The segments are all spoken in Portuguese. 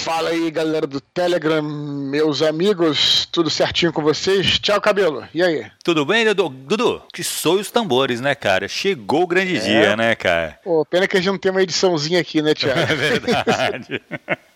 Fala aí, galera do Telegram, meus amigos, tudo certinho com vocês? Tchau, cabelo. E aí? Tudo bem, Dudu? Dudu, que soe os tambores, né, cara? Chegou o grande é. dia, né, cara? Pô, pena que a gente não tem uma ediçãozinha aqui, né, Tiago? É verdade.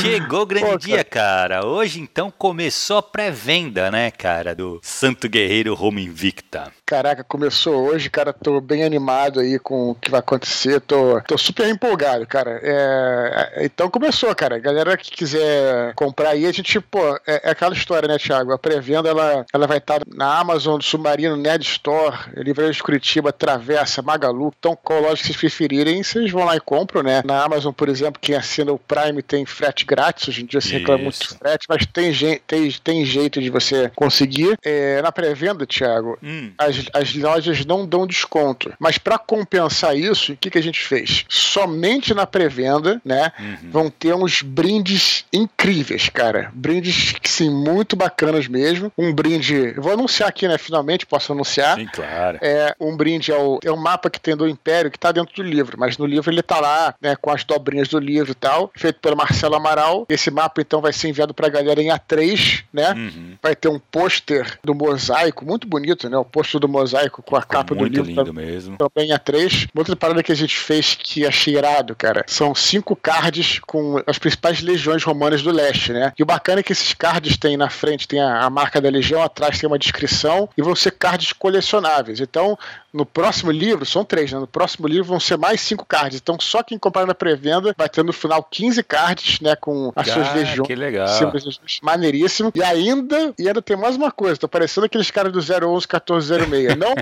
Chegou o grande Pô, dia, cara. Hoje então começou a pré-venda, né, cara, do Santo Guerreiro Roma Invicta. Caraca, começou hoje, cara. Tô bem animado aí com o que vai acontecer. Tô, tô super empolgado, cara. É, é então começou, cara. Galera que quiser comprar aí, a gente, pô, é, é aquela história, né, Thiago? A pré-venda ela, ela vai estar na Amazon, Submarino, Nerd Store, Livraria de Curitiba, Travessa, Magalu. Então, qual loja que vocês preferirem, vocês vão lá e compram, né? Na Amazon, por exemplo, quem assina o Prime tem frete grátis. Hoje em dia se reclama muito de frete, mas tem, tem, tem jeito de você conseguir. É, na pré-venda, Thiago, hum. as as, as lojas não dão desconto. Mas para compensar isso, o que, que a gente fez? Somente na pré-venda, né? Uhum. Vão ter uns brindes incríveis, cara. Brindes, sim, muito bacanas mesmo. Um brinde, eu vou anunciar aqui, né? Finalmente posso anunciar. Sim, claro. É, um brinde é o, é o mapa que tem do Império, que tá dentro do livro, mas no livro ele tá lá, né? Com as dobrinhas do livro e tal, feito pelo Marcelo Amaral. Esse mapa, então, vai ser enviado pra galera em A3, né? Uhum. Vai ter um pôster do mosaico, muito bonito, né? O pôster do mosaico com a Ficou capa do livro. Muito lindo mesmo. Também a três. Outra parada que a gente fez que achei irado, cara, são cinco cards com as principais legiões romanas do leste, né? E o bacana é que esses cards tem na frente, tem a, a marca da legião, atrás tem uma descrição e vão ser cards colecionáveis. Então, no próximo livro, são três, né? No próximo livro vão ser mais cinco cards. Então, só quem comprar na pré-venda vai ter no final 15 cards, né? Com as ah, suas legiões. Que legal. Maneiríssimo. E ainda, e ainda tem mais uma coisa, tô parecendo aqueles caras do 011 1406, não?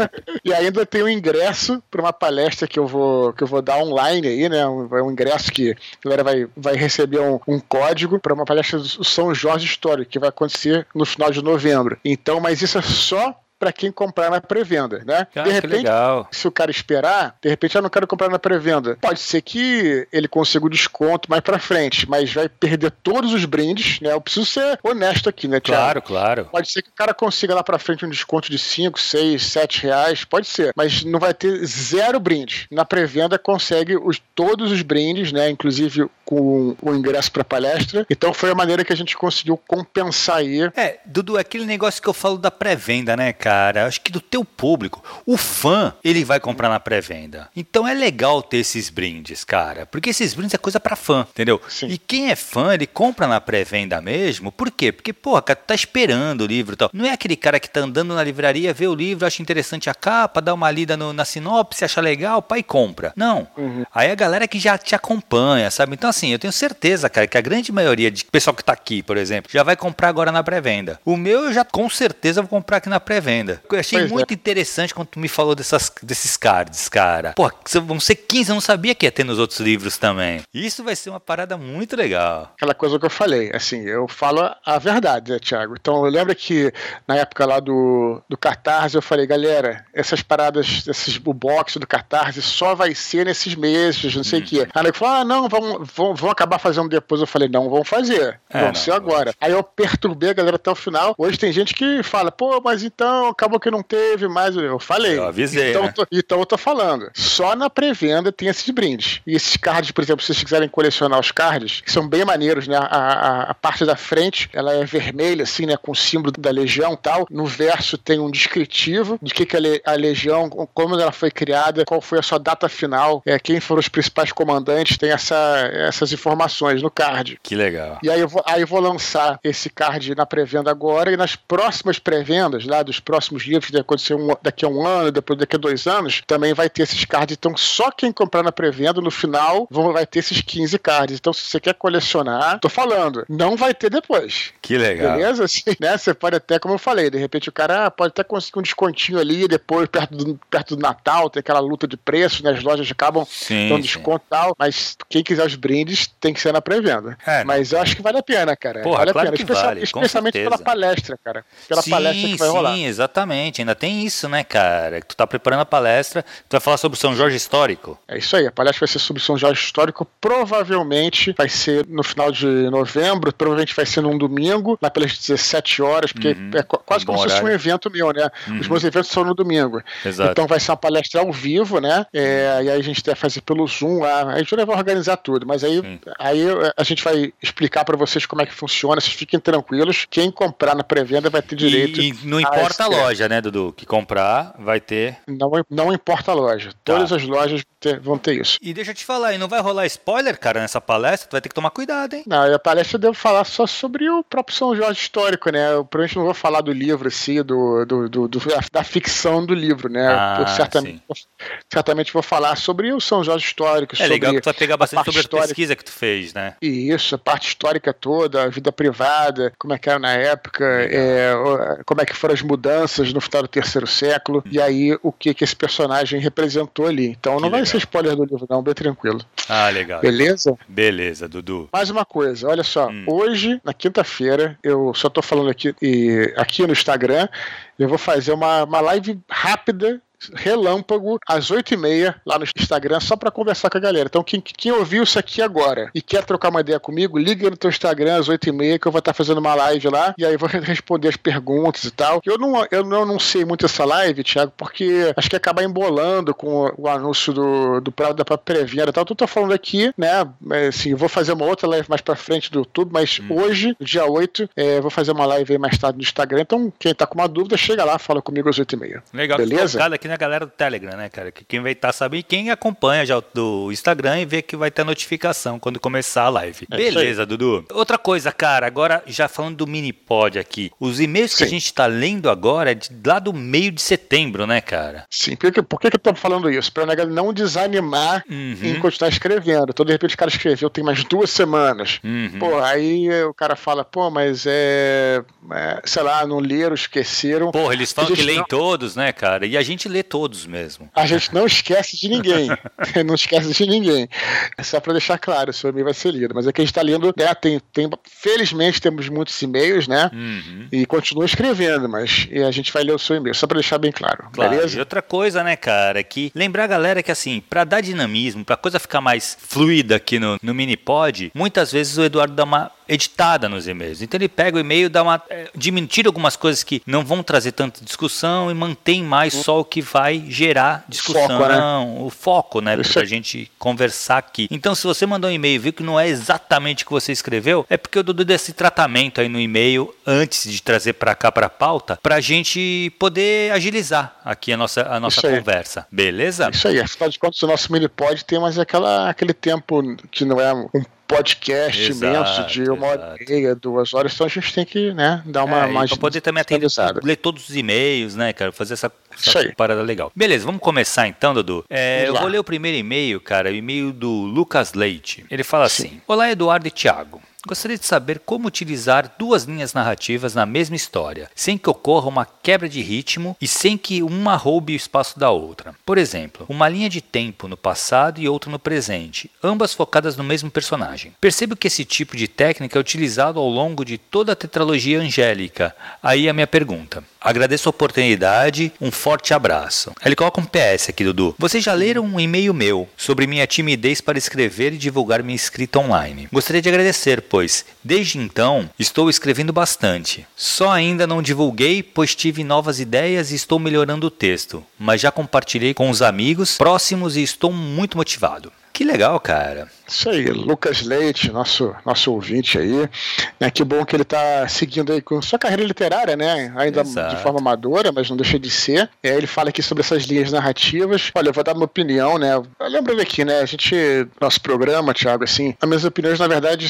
e ainda tem um ingresso para uma palestra que eu vou que eu vou dar online aí, né? Um, um ingresso que a galera vai, vai receber um, um código para uma palestra do São Jorge Histórico, que vai acontecer no final de novembro. Então, mas isso é só para quem comprar na pré-venda, né? Ah, de repente, se o cara esperar, de repente, eu não quero comprar na pré-venda. Pode ser que ele consiga o desconto mais para frente, mas vai perder todos os brindes, né? Eu preciso ser honesto aqui, né, Thiago? Claro, claro. Pode ser que o cara consiga lá para frente um desconto de 5, 6, 7 reais, pode ser, mas não vai ter zero brinde. Na pré-venda consegue os, todos os brindes, né? Inclusive com o ingresso para palestra. Então foi a maneira que a gente conseguiu compensar aí. É, Dudu, aquele negócio que eu falo da pré-venda, né, cara? Cara, acho que do teu público. O fã, ele vai comprar na pré-venda. Então é legal ter esses brindes, cara, porque esses brindes é coisa para fã, entendeu? Sim. E quem é fã, ele compra na pré-venda mesmo. Por quê? Porque, porra, cara, tu tá esperando o livro e tal. Não é aquele cara que tá andando na livraria, vê o livro, acha interessante a capa, dá uma lida no, na sinopse, acha legal, pai compra. Não. Uhum. Aí a galera que já te acompanha, sabe? Então, assim, eu tenho certeza, cara, que a grande maioria de pessoal que tá aqui, por exemplo, já vai comprar agora na pré-venda. O meu eu já com certeza vou comprar aqui na pré-venda venda. Eu achei pois é. muito é. interessante quando tu me falou dessas, desses cards, cara. Pô, vão ser 15, eu não sabia que ia ter nos outros livros também. Isso vai ser uma parada muito legal. Aquela coisa que eu falei, assim, eu falo a verdade, né, Thiago? Então, eu lembro que na época lá do, do Catarse, eu falei, galera, essas paradas, esses, o box do Catarse só vai ser nesses meses, não sei o hum. quê. Aí ele falou, ah, não, vamos, vamos, vamos acabar fazendo depois. Eu falei, não, vamos fazer. É, vamos ser agora. Aí eu perturbei a galera até o final. Hoje tem gente que fala, pô, mas então acabou que não teve mais. Eu falei. Eu avisei. Então, né? tô, então eu tô falando. Só na pré-venda tem esses brindes. E esses cards, por exemplo, se vocês quiserem colecionar os cards, que são bem maneiros, né? A, a, a parte da frente, ela é vermelha, assim, né? Com o símbolo da legião tal. No verso tem um descritivo de que, que a, legião, como ela foi criada, qual foi a sua data final, é, quem foram os principais comandantes, tem essa, essas informações no card. Que legal. E aí eu vou, aí eu vou lançar esse card na pré-venda agora e nas próximas pré-vendas, lá dos próximos livros que acontecer um, daqui a um ano, depois daqui a dois anos, também vai ter esses cards. Então, só quem comprar na pré-venda, no final, vão, vai ter esses 15 cards. Então, se você quer colecionar, tô falando, não vai ter depois. Que legal. Beleza? Assim, né? Você pode até, como eu falei, de repente o cara ah, pode até conseguir um descontinho ali, depois, perto do, perto do Natal, tem aquela luta de preço, né? As lojas acabam sim, dando desconto e tal, mas quem quiser os brindes tem que ser na pré-venda. É, mas eu acho que vale a pena, cara. Porra, vale a pena. Especial, vale, especialmente pela palestra, cara. Pela sim, palestra que vai rolar. Sim, exatamente. Ainda tem isso, né, cara? Tu tá preparando a palestra, tu vai falar sobre o São Jorge Histórico. É isso aí, a palestra vai ser sobre São Jorge Histórico, provavelmente vai ser no final de novembro, provavelmente vai ser num domingo, lá pelas 17 horas, porque uhum. é quase como se fosse um evento meu, né? Uhum. Os meus eventos são no domingo. Exato. Então vai ser uma palestra ao vivo, né? É, e aí a gente vai fazer pelo Zoom, a, a gente vai organizar tudo, mas aí, aí a gente vai explicar para vocês como é que funciona, vocês fiquem tranquilos, quem comprar na pré-venda vai ter direito. E, e não importa loja, né, Dudu? Que comprar vai ter. Não, não importa a loja. Tá. Todas as lojas vão ter, vão ter isso. E deixa eu te falar, e não vai rolar spoiler, cara, nessa palestra? Tu vai ter que tomar cuidado, hein? Não, a palestra eu devo falar só sobre o próprio São Jorge histórico, né? Eu provavelmente não vou falar do livro, assim, do, do, do, do da ficção do livro, né? Ah, eu certamente, certamente vou falar sobre o São Jorge histórico. É legal que tu vai pegar bastante sobre a pesquisa que tu fez, né? E isso, a parte histórica toda, a vida privada, como é que era na época, é, como é que foram as mudanças no final do terceiro século, hum. e aí o que, que esse personagem representou ali. Então que não legal. vai ser spoiler do livro, não, bem tranquilo. Ah, legal. Beleza? Beleza, Dudu. Mais uma coisa, olha só, hum. hoje, na quinta-feira, eu só tô falando aqui, e, aqui no Instagram, eu vou fazer uma, uma live rápida relâmpago às 8h30 lá no Instagram só para conversar com a galera. Então, quem, quem ouviu isso aqui agora e quer trocar uma ideia comigo, liga no teu Instagram às 8h30 que eu vou estar fazendo uma live lá e aí vou responder as perguntas e tal. Eu não, eu não, sei muito essa live, Thiago, porque acho que acaba embolando com o, o anúncio do, do prazo da pré-venda e tal. Então, tô falando aqui, né? Assim, vou fazer uma outra live mais pra frente do YouTube, mas hum. hoje, dia 8, é, vou fazer uma live aí mais tarde no Instagram. Então, quem tá com uma dúvida, chega lá, fala comigo às 8h30. Legal, beleza? aqui na galera do Telegram, né, cara? Que quem vai estar tá sabendo, quem acompanha já do Instagram e vê que vai ter notificação quando começar a live. É Beleza, Dudu. Outra coisa, cara, agora já falando do mini pod aqui, os e-mails Sim. que a gente está lendo agora é de, lá do meio de setembro, né, cara? Sim, por que, por que, que eu tô falando isso? Pra não desanimar uhum. em continuar escrevendo. Então, de repente, o cara escreveu tem mais duas semanas. Uhum. Pô, aí o cara fala, pô, mas é, é sei lá, não leram, esqueceram. Porra, eles falam que leem não... todos, né, cara? E a gente lê todos mesmo. A gente não esquece de ninguém. não esquece de ninguém. É só para deixar claro, o seu e-mail vai ser lido. Mas é que a gente está lendo, né, tem, tem, felizmente temos muitos e-mails, né? Uhum. E continua escrevendo, mas a gente vai ler o seu e-mail, só para deixar bem claro. claro. Beleza? E outra coisa, né, cara, é que lembrar a galera que assim, para dar dinamismo, para coisa ficar mais fluida aqui no, no Minipod, muitas vezes o Eduardo dá uma editada nos e-mails. Então ele pega o e-mail, dá uma é, diminuir algumas coisas que não vão trazer tanta discussão e mantém mais só o que vai gerar discussão, foco, né? o foco, né, para a gente conversar aqui. Então se você mandou um e-mail e viu que não é exatamente o que você escreveu, é porque eu dou desse tratamento aí no e-mail antes de trazer para cá para pauta, para a gente poder agilizar aqui a nossa a nossa conversa. Beleza? Isso aí. Afinal de contas, o nosso mini pode ter mais aquela aquele tempo que não é um podcast exato, imenso de uma exato. hora e meia, duas horas, então a gente tem que né, dar uma é, mais. Pra poder também atender, ler todos os e-mails, né, cara? Fazer essa, essa parada legal. Beleza, vamos começar então, Dudu. É, eu vou ler o primeiro e-mail, cara, o e-mail do Lucas Leite. Ele fala Sim. assim: Olá, Eduardo e Thiago. Gostaria de saber como utilizar duas linhas narrativas na mesma história, sem que ocorra uma quebra de ritmo e sem que uma roube o espaço da outra. Por exemplo, uma linha de tempo no passado e outra no presente, ambas focadas no mesmo personagem. Percebo que esse tipo de técnica é utilizado ao longo de toda a tetralogia angélica. Aí a minha pergunta. Agradeço a oportunidade, um forte abraço. Ele coloca um PS aqui, Dudu. Vocês já leram um e-mail meu sobre minha timidez para escrever e divulgar minha escrita online. Gostaria de agradecer, pois desde então estou escrevendo bastante. Só ainda não divulguei, pois tive novas ideias e estou melhorando o texto, mas já compartilhei com os amigos próximos e estou muito motivado. Que legal, cara. Isso aí, Lucas Leite, nosso, nosso ouvinte aí. Né, que bom que ele está seguindo aí com sua carreira literária, né? Ainda Exato. de forma amadora, mas não deixa de ser. É, ele fala aqui sobre essas linhas narrativas. Olha, eu vou dar uma opinião, né? Lembrando aqui, né? A gente, nosso programa, Thiago, assim, as minhas opiniões, na verdade,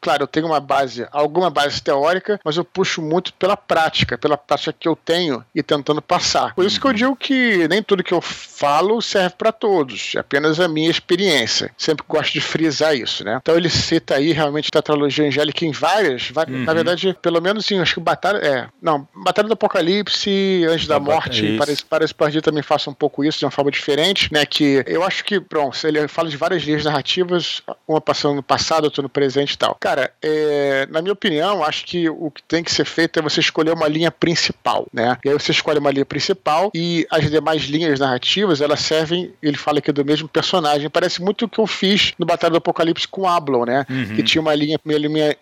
claro, eu tenho uma base, alguma base teórica, mas eu puxo muito pela prática, pela prática que eu tenho e tentando passar. Por isso que eu uhum. digo que nem tudo que eu falo serve para todos, é apenas a minha experiência. Sempre gosto de frisar isso, né? Então ele cita aí realmente a tetralogia angélica em várias, uhum. na verdade, pelo menos em, acho que Batalha, é, não, Batalha do Apocalipse, Anjos da, da Morte, parece, parece Partir também faça um pouco isso de uma forma diferente, né? Que eu acho que, pronto, ele fala de várias linhas narrativas, uma passando no passado, outra no presente e tal. Cara, é, na minha opinião, acho que o que tem que ser feito é você escolher uma linha principal, né? E aí você escolhe uma linha principal e as demais linhas narrativas, elas servem, ele fala aqui do mesmo personagem. Parece muito o que eu fiz no Batalha do Apocalipse com Ablon, né? Uhum. Que tinha uma linha,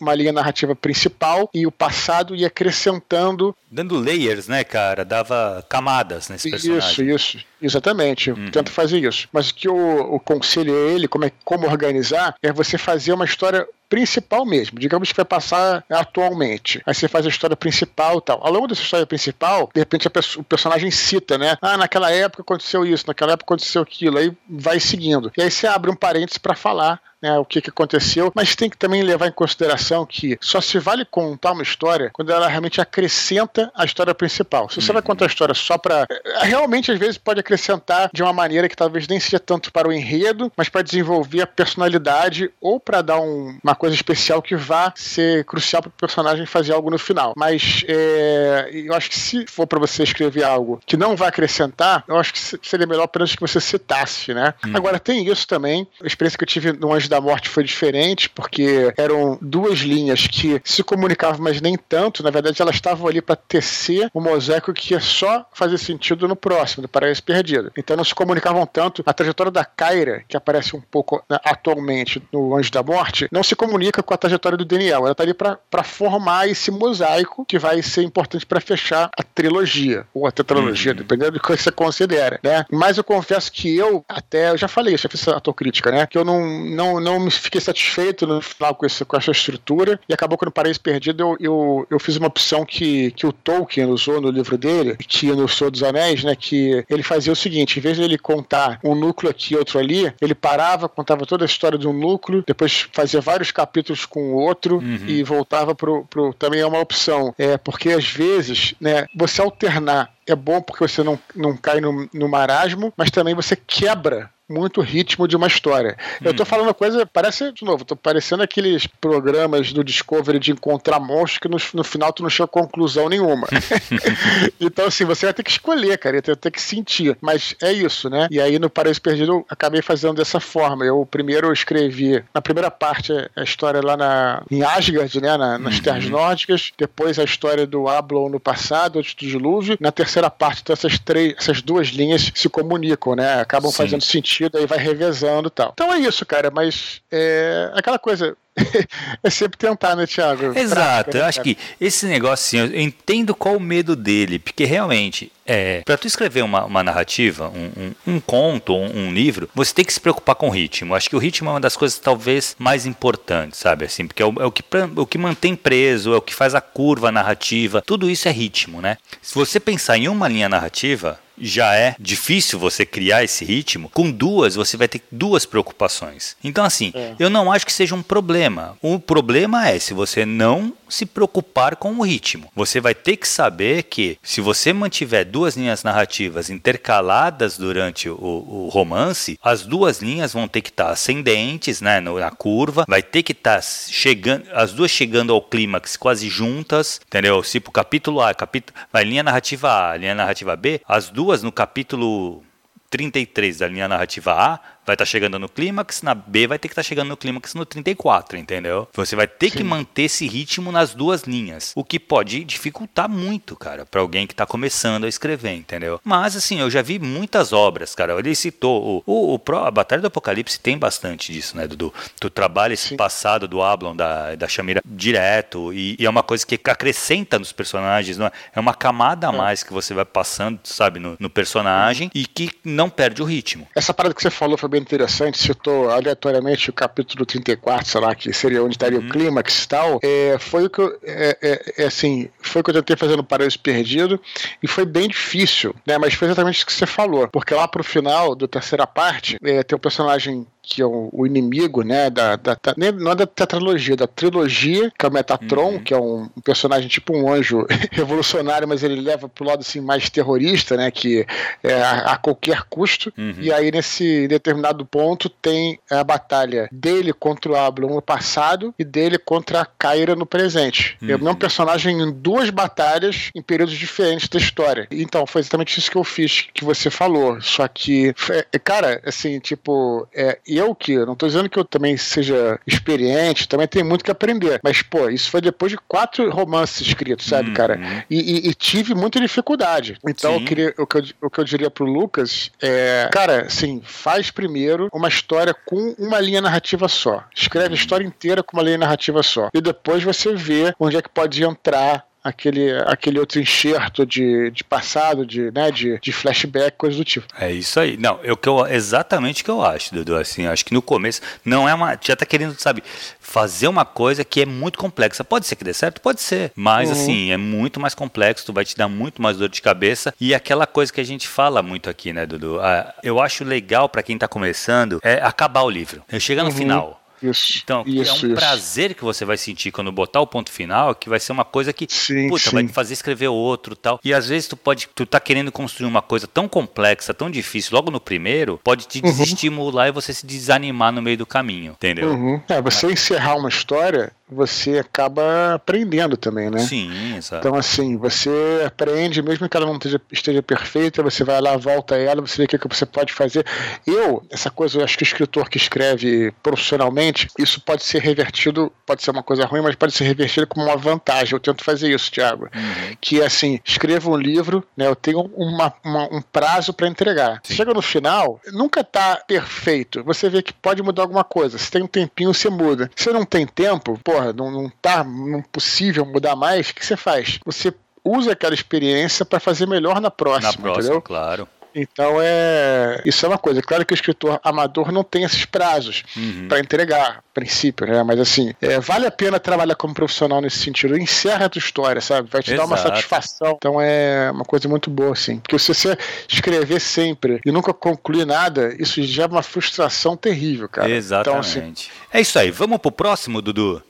uma linha narrativa principal e o passado ia acrescentando. Dando layers, né, cara? Dava camadas nesse personagem. Isso, isso. Exatamente. Uhum. Tenta fazer isso. Mas o que eu, eu conselho a ele, como, é, como organizar, é você fazer uma história principal mesmo, digamos que vai passar atualmente. Aí você faz a história principal e tal. Ao longo dessa história principal, de repente o personagem cita, né? Ah, naquela época aconteceu isso, naquela época aconteceu aquilo, aí vai seguindo. E aí você abre um parênteses para falar né, o que, que aconteceu, mas tem que também levar em consideração que só se vale contar uma história quando ela realmente acrescenta a história principal. Se você uhum. vai contar a história só para. Eh, realmente, às vezes, pode acrescentar de uma maneira que talvez nem seja tanto para o enredo, mas para desenvolver a personalidade ou para dar um, uma coisa especial que vá ser crucial para o personagem fazer algo no final. Mas é, eu acho que se for para você escrever algo que não vai acrescentar, eu acho que seria melhor apenas que você citasse, né? Uhum. Agora, tem isso também. A experiência que eu tive no Anjo da Morte foi diferente, porque eram duas linhas que se comunicavam, mas nem tanto. Na verdade, elas estavam ali para tecer um mosaico que ia só fazer sentido no próximo, do Paraíso Perdido. Então não se comunicavam tanto. A trajetória da Kyra, que aparece um pouco né, atualmente no Anjo da Morte, não se comunica com a trajetória do Daniel. Ela está ali para formar esse mosaico que vai ser importante para fechar a trilogia, ou a tetralogia, uhum. dependendo do que você considera. Né? Mas eu confesso que eu, até, eu já falei, já fiz autocrítica, né? Que eu não, não, não me fiquei satisfeito no final com, esse, com essa estrutura e acabou que no Paraíso Perdido eu, eu, eu fiz uma opção que, que o Tolkien usou no livro dele, que no Senhor dos Anéis, né, que ele fazia o seguinte, em vez de ele contar um núcleo aqui e outro ali, ele parava, contava toda a história de um núcleo, depois fazia vários capítulos com o outro uhum. e voltava pro, pro... Também é uma opção, é porque às vezes, né, você alternar é bom porque você não, não cai no, no marasmo, mas também você quebra muito ritmo de uma história. Hum. Eu tô hum. falando uma coisa, parece, de novo, tô parecendo aqueles programas do Discovery de encontrar monstros que no, no final tu não chega a conclusão nenhuma. então, assim, você vai ter que escolher, cara, vai ter que sentir. Mas é isso, né? E aí no Paraíso Perdido eu acabei fazendo dessa forma. Eu primeiro escrevi, na primeira parte, a história lá na, em Asgard, né? Na, nas uhum. terras nórdicas. Depois a história do Ablon no passado, antes do dilúvio. Na terceira parte, então essas, três, essas duas linhas se comunicam, né? Acabam Sim. fazendo sentido sentido, aí vai revezando e tal. Então é isso, cara, mas é aquela coisa, é sempre tentar, né, Thiago? Exato, Prática, eu né, acho que esse negócio, assim, eu entendo qual o medo dele, porque realmente, é, para tu escrever uma, uma narrativa, um, um, um conto, um, um, livro, você tem que se preocupar com o ritmo. Acho que o ritmo é uma das coisas talvez mais importantes, sabe, assim, porque é o, é o, que, o que mantém preso, é o que faz a curva narrativa, tudo isso é ritmo, né? Se você pensar em uma linha narrativa, já é difícil você criar esse ritmo, com duas você vai ter duas preocupações. Então, assim, é. eu não acho que seja um problema. O problema é se você não se preocupar com o ritmo. Você vai ter que saber que se você mantiver duas linhas narrativas intercaladas durante o, o romance, as duas linhas vão ter que estar tá ascendentes, né, na curva, vai ter que estar tá chegando, as duas chegando ao clímax quase juntas, entendeu? Tipo capítulo A, capítulo, vai linha narrativa A, linha narrativa B, as duas no capítulo 33 da linha narrativa A vai estar tá chegando no clímax, na B vai ter que estar tá chegando no clímax no 34, entendeu? Você vai ter Sim. que manter esse ritmo nas duas linhas, o que pode dificultar muito, cara, para alguém que está começando a escrever, entendeu? Mas assim, eu já vi muitas obras, cara. Ele citou o, o, o a Batalha do Apocalipse tem bastante disso, né, Dudu? Tu trabalha esse Sim. passado do Ablon, da, da Shamira direto e, e, é uma coisa que acrescenta nos personagens, não é? é uma camada a é. mais que você vai passando, sabe, no, no personagem e que não perde o ritmo. Essa parada que você falou foi bem interessante, citou aleatoriamente o capítulo 34, sei lá, que seria onde estaria uhum. o clímax e tal, é, foi o que eu, é, é, é, assim, foi o que eu tentei fazer no Paraíso Perdido, e foi bem difícil, né, mas foi exatamente o que você falou, porque lá pro final da terceira parte, é, tem um personagem que é o, o inimigo, né, da, da, da, não é da tetralogia, da trilogia, que é o Metatron, uhum. que é um, um, personagem tipo um anjo revolucionário, mas ele leva pro lado assim mais terrorista, né, que é a, a qualquer custo. Uhum. E aí nesse determinado ponto tem a batalha dele contra o Ablon no passado e dele contra a Kyra no presente. Uhum. É o mesmo personagem em duas batalhas em períodos diferentes da história. Então, foi exatamente isso que eu fiz, que você falou. Só que, é, cara, assim, tipo, é, eu que, não tô dizendo que eu também seja experiente, também tenho muito que aprender. Mas, pô, isso foi depois de quatro romances escritos, sabe, uhum. cara? E, e, e, tive muita dificuldade. Então, eu queria, o, que eu, o que eu diria pro Lucas é, cara, assim, faz primeiro uma história com uma linha narrativa só. Escreve a uhum. história inteira com uma linha narrativa só. E depois você vê onde é que pode entrar aquele, aquele outro enxerto de, de passado, de, né, de, de flashback, coisa do tipo. É isso aí. Não, eu, que eu, exatamente o que eu acho, Dudu. Assim, acho que no começo não é uma. Já tá querendo, sabe, fazer uma coisa que é muito complexa. Pode ser que dê certo? Pode ser. Mas, uhum. assim, é muito mais complexo, tu vai te dar muito mais dor de cabeça. E aquela coisa que a gente fala muito aqui, né, Dudu? Ah, eu acho legal para quem tá começando é acabar o livro. Chega no uhum. final isso, então, isso, é um isso. prazer que você vai sentir quando botar o ponto final, que vai ser uma coisa que, sim, puta, sim. vai te fazer escrever outro tal. E às vezes tu pode, tu tá querendo construir uma coisa tão complexa, tão difícil, logo no primeiro, pode te uhum. desestimular e você se desanimar no meio do caminho, entendeu? Uhum. É, você encerrar uma história você acaba aprendendo também, né? Sim, exato. Então, assim, você aprende, mesmo que ela não esteja, esteja perfeita, você vai lá, volta ela, você vê o que, que você pode fazer. Eu, essa coisa, eu acho que o escritor que escreve profissionalmente, isso pode ser revertido, pode ser uma coisa ruim, mas pode ser revertido como uma vantagem. Eu tento fazer isso, Thiago. Uhum. Que é assim, escrevo um livro, né? Eu tenho uma, uma, um prazo para entregar. Sim. Chega no final, nunca tá perfeito. Você vê que pode mudar alguma coisa. Se tem um tempinho, você muda. Se não tem tempo, pô, porra, não, não tá não possível mudar mais, o que você faz? Você usa aquela experiência para fazer melhor na próxima, na próxima, entendeu? claro. Então é isso é uma coisa. Claro que o escritor amador não tem esses prazos uhum. para entregar, a princípio, né? Mas assim, é, vale a pena trabalhar como profissional nesse sentido. Encerra a tua história, sabe? Vai te Exato. dar uma satisfação. Então é uma coisa muito boa, assim. Porque se você escrever sempre e nunca concluir nada, isso gera uma frustração terrível, cara. Exatamente. Então, assim, é isso aí. Vamos pro próximo, Dudu.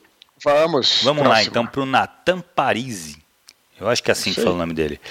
Vamos. Vamos próximo. lá então para o Natan Parisi. Eu acho que é assim que fala o nome dele.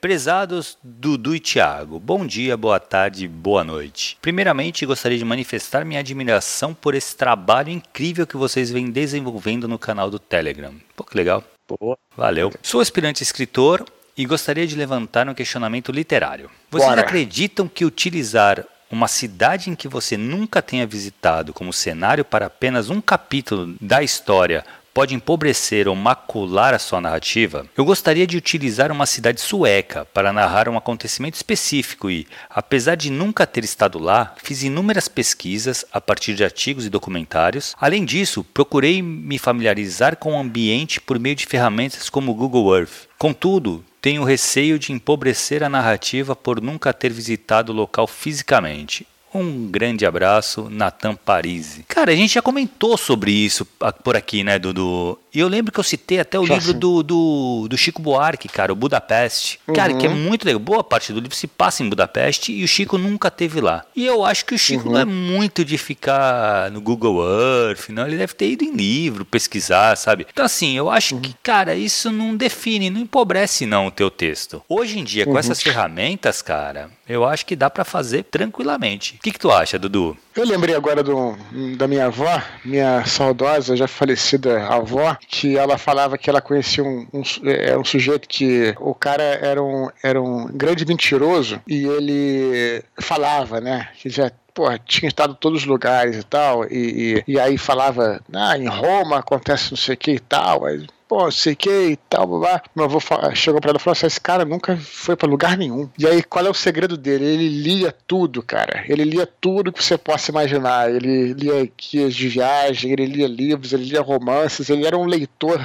Prezados Dudu e Tiago, bom dia, boa tarde, boa noite. Primeiramente, gostaria de manifestar minha admiração por esse trabalho incrível que vocês vêm desenvolvendo no canal do Telegram. Pô, que legal. Boa. Valeu. Sou aspirante escritor e gostaria de levantar um questionamento literário. Vocês Bora. acreditam que utilizar uma cidade em que você nunca tenha visitado como cenário para apenas um capítulo da história pode empobrecer ou macular a sua narrativa, eu gostaria de utilizar uma cidade sueca para narrar um acontecimento específico e, apesar de nunca ter estado lá, fiz inúmeras pesquisas a partir de artigos e documentários. Além disso, procurei me familiarizar com o ambiente por meio de ferramentas como o Google Earth. Contudo, tenho receio de empobrecer a narrativa por nunca ter visitado o local fisicamente. Um grande abraço, Natan Parisi. Cara, a gente já comentou sobre isso por aqui, né, Dudu? E eu lembro que eu citei até o livro do, do, do, Chico Buarque, cara, o Budapeste. Uhum. Cara, que é uhum. muito legal. Boa parte do livro se passa em Budapeste e o Chico nunca teve lá. E eu acho que o Chico uhum. não é muito de ficar no Google Earth, não. Ele deve ter ido em livro, pesquisar, sabe? Então, assim, eu acho uhum. que, cara, isso não define, não empobrece, não, o teu texto. Hoje em dia, com uhum. essas ferramentas, cara, eu acho que dá para fazer tranquilamente. O que, que tu acha, Dudu? Eu lembrei agora do, da minha avó, minha saudosa, já falecida avó, que ela falava que ela conhecia um, um, é, um sujeito que o cara era um, era um grande mentiroso e ele falava, né, que já porra, tinha estado em todos os lugares e tal, e, e, e aí falava, ah, em Roma acontece não sei o que e tal, pô, sei que e tal, blá, Meu avô chegou pra ela e falou assim: esse cara nunca foi pra lugar nenhum. E aí, qual é o segredo dele? Ele lia tudo, cara. Ele lia tudo que você possa imaginar. Ele lia guias de viagem, ele lia livros, ele lia romances, ele era um leitor,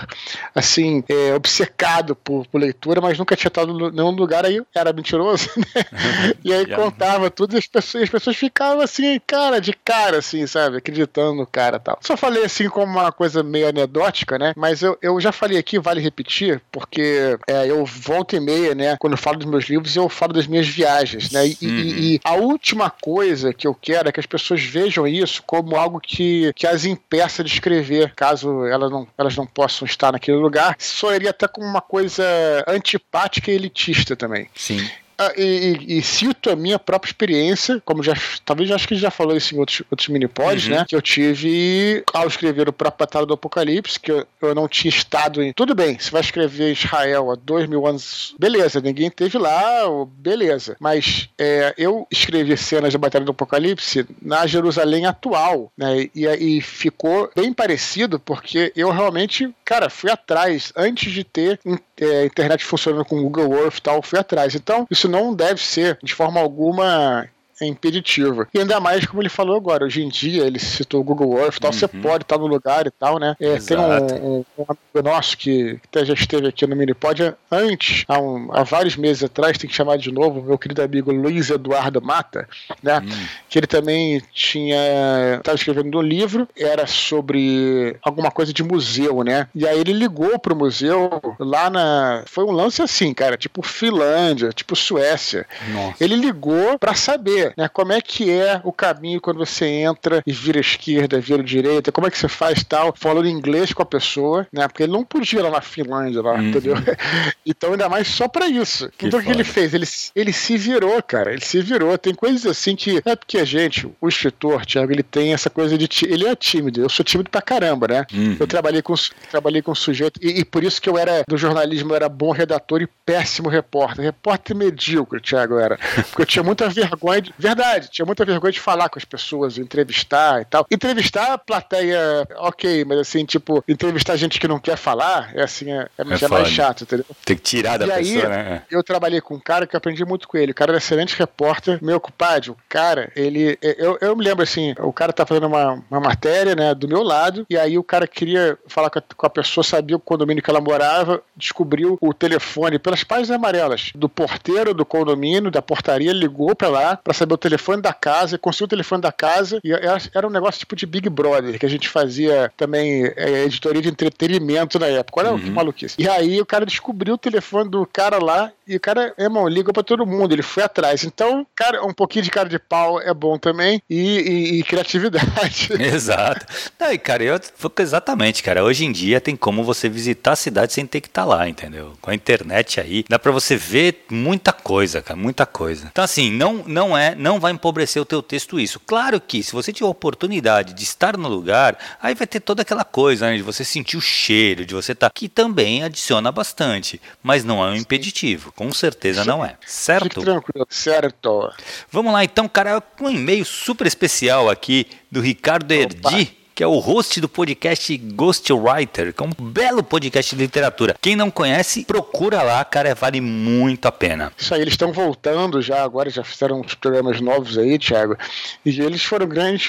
assim, é, obcecado por, por, leitura, mas nunca tinha estado em nenhum lugar, aí era mentiroso, né? e aí contava tudo e as pessoas, as pessoas ficavam assim, cara, de cara, assim, sabe? Acreditando no cara tal. Só falei assim como uma coisa meio anedótica, né? Mas eu, eu já falei aqui, vale repetir, porque é, eu volto e meia, né? Quando eu falo dos meus livros, eu falo das minhas viagens, né? E, uhum. e, e, a última coisa que eu quero é que as pessoas vejam isso como algo que, que as impeça de escrever, caso elas não, elas não possam estar naquele lugar. Soaria até como uma coisa antipática e elitista também. Sim. Ah, e, e, e, cito a minha própria experiência, como já talvez acho que já falou isso em outros, outros mini-pods, uhum. né? Que eu tive ao escrever o próprio Batalha do Apocalipse, que eu, eu não tinha estado em. Tudo bem, você vai escrever Israel há dois mil anos, beleza, ninguém teve lá, beleza. Mas é, eu escrevi cenas da Batalha do Apocalipse na Jerusalém atual, né? E, e ficou bem parecido, porque eu realmente, cara, fui atrás, antes de ter é, internet funcionando com Google Earth e tal, fui atrás. Então, isso não deve ser, de forma alguma, é impeditivo. E ainda mais, como ele falou agora, hoje em dia, ele citou o Google Earth e tal, uhum. você pode estar no lugar e tal, né? É, tem um, um, um, amigo nosso que até já esteve aqui no Minipod antes, há, um, há, vários meses atrás, tem que chamar de novo, meu querido amigo Luiz Eduardo Mata, né? Uhum. Que ele também tinha. estava escrevendo um livro, era sobre alguma coisa de museu, né? E aí ele ligou pro museu lá na. Foi um lance assim, cara, tipo Finlândia, tipo Suécia. Nossa. Ele ligou para saber né? Como é que é o caminho quando você entra e vira esquerda, vira direita, como é que você faz tal, falando inglês com a pessoa, né? Porque ele não podia ir lá na Finlândia, lá, uhum. entendeu? então, ainda mais só pra isso. Que então, o que ele fez? Ele, ele se virou, cara, ele se virou. Tem coisas assim que. É porque a gente, o escritor, Thiago, ele tem essa coisa de. Ele é tímido, eu sou tímido pra caramba, né? Uhum. Eu trabalhei com, trabalhei com sujeito, e, e, por isso que eu era, do jornalismo, eu era bom redator e péssimo repórter. Repórter medíocre, Thiago, era. Porque eu tinha muita vergonha de, Verdade, tinha muita vergonha de falar com as pessoas, entrevistar e tal. Entrevistar a plateia, ok, mas assim, tipo, entrevistar gente que não quer falar, é assim, é, é, é, é mais chato, entendeu? Tem que tirar da e pessoa, aí, né? Eu trabalhei com um cara que eu aprendi muito com ele. O cara era excelente repórter, meu ocupado. O cara, ele. Eu, eu me lembro assim, o cara tá fazendo uma, uma matéria, né, do meu lado, e aí o cara queria falar com a, com a pessoa, sabia o condomínio que ela morava, descobriu o telefone pelas páginas amarelas do porteiro do condomínio, da portaria, ligou pra lá pra saber o telefone da casa, conseguiu o telefone da casa, e era um negócio tipo de Big Brother, que a gente fazia também é, editoria de entretenimento na época. Olha uhum. que maluquice. E aí o cara descobriu o telefone do cara lá, e o cara, irmão, ligou pra todo mundo, ele foi atrás. Então, cara, um pouquinho de cara de pau é bom também, e, e, e criatividade. Exato. Não, e cara, eu, exatamente, cara. Hoje em dia tem como você visitar a cidade sem ter que estar tá lá, entendeu? Com a internet aí, dá pra você ver muita coisa, cara, muita coisa. Então, assim, não, não é, não vai empobrecer o teu texto isso. Claro que se você tiver a oportunidade de estar no lugar, aí vai ter toda aquela coisa, né, de você sentir o cheiro, de você estar, tá, que também adiciona bastante, mas não é um impeditivo, com certeza não é. Certo? Fique tranquilo, certo. Vamos lá então, cara, um e-mail super especial aqui do Ricardo Erdi que é o host do podcast Ghostwriter, que é um belo podcast de literatura. Quem não conhece, procura lá, cara, vale muito a pena. Isso aí, eles estão voltando já agora, já fizeram uns programas novos aí, Thiago. E eles foram grandes.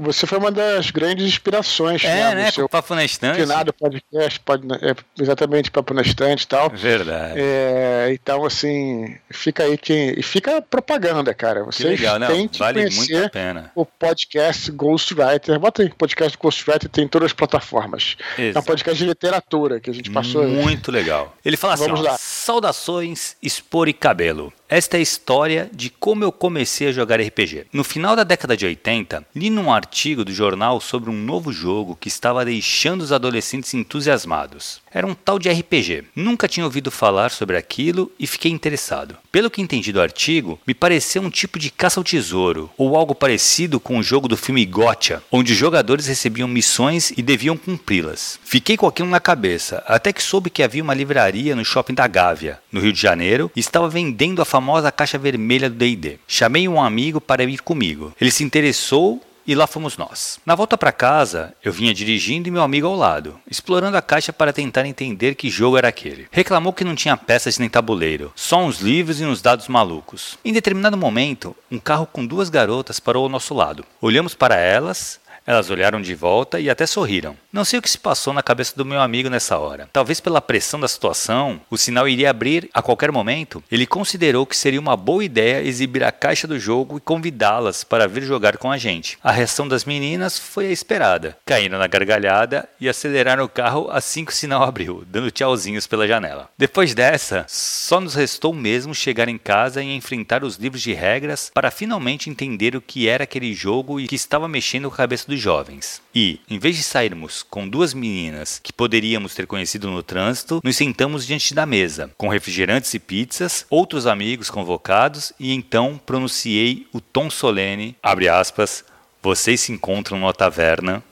Você foi uma das grandes inspirações. É, né? né seu Papo na Estante. Finado podcast, pode, é, exatamente, Papo na Estante e tal. Verdade. É, então, assim, fica aí que. E fica propaganda, cara. Vocês que legal, que vale muito a pena. o podcast Ghostwriter. Bota aí, podcast podcast Ghostwriter tem em todas as plataformas. Exato. É um podcast de literatura que a gente passou. Muito legal. Ele fala assim: ó, saudações, expor e cabelo. Esta é a história de como eu comecei a jogar RPG. No final da década de 80, li num artigo do jornal sobre um novo jogo que estava deixando os adolescentes entusiasmados. Era um tal de RPG. Nunca tinha ouvido falar sobre aquilo e fiquei interessado. Pelo que entendi do artigo, me pareceu um tipo de caça ao tesouro, ou algo parecido com o jogo do filme Gotcha, onde os jogadores recebiam missões e deviam cumpri-las. Fiquei com aquilo na cabeça, até que soube que havia uma livraria no shopping da Gávea, no Rio de Janeiro, e estava vendendo a famosa caixa vermelha do D&D. Chamei um amigo para ir comigo. Ele se interessou e lá fomos nós. Na volta para casa, eu vinha dirigindo e meu amigo ao lado, explorando a caixa para tentar entender que jogo era aquele. Reclamou que não tinha peças nem tabuleiro, só uns livros e uns dados malucos. Em determinado momento, um carro com duas garotas parou ao nosso lado. Olhamos para elas, Elas olharam de volta e até sorriram. Não sei o que se passou na cabeça do meu amigo nessa hora. Talvez pela pressão da situação, o sinal iria abrir a qualquer momento. Ele considerou que seria uma boa ideia exibir a caixa do jogo e convidá-las para vir jogar com a gente. A reação das meninas foi a esperada. Caíram na gargalhada e aceleraram o carro assim que o sinal abriu, dando tchauzinhos pela janela. Depois dessa, só nos restou mesmo chegar em casa e enfrentar os livros de regras para finalmente entender o que era aquele jogo e que estava mexendo com a cabeça dos jovens. E, em vez de sairmos com duas meninas que poderíamos ter conhecido no trânsito, nos sentamos diante da mesa, com refrigerantes e pizzas, outros amigos convocados, e então pronunciei o tom solene, abre aspas, vocês se encontram numa taverna,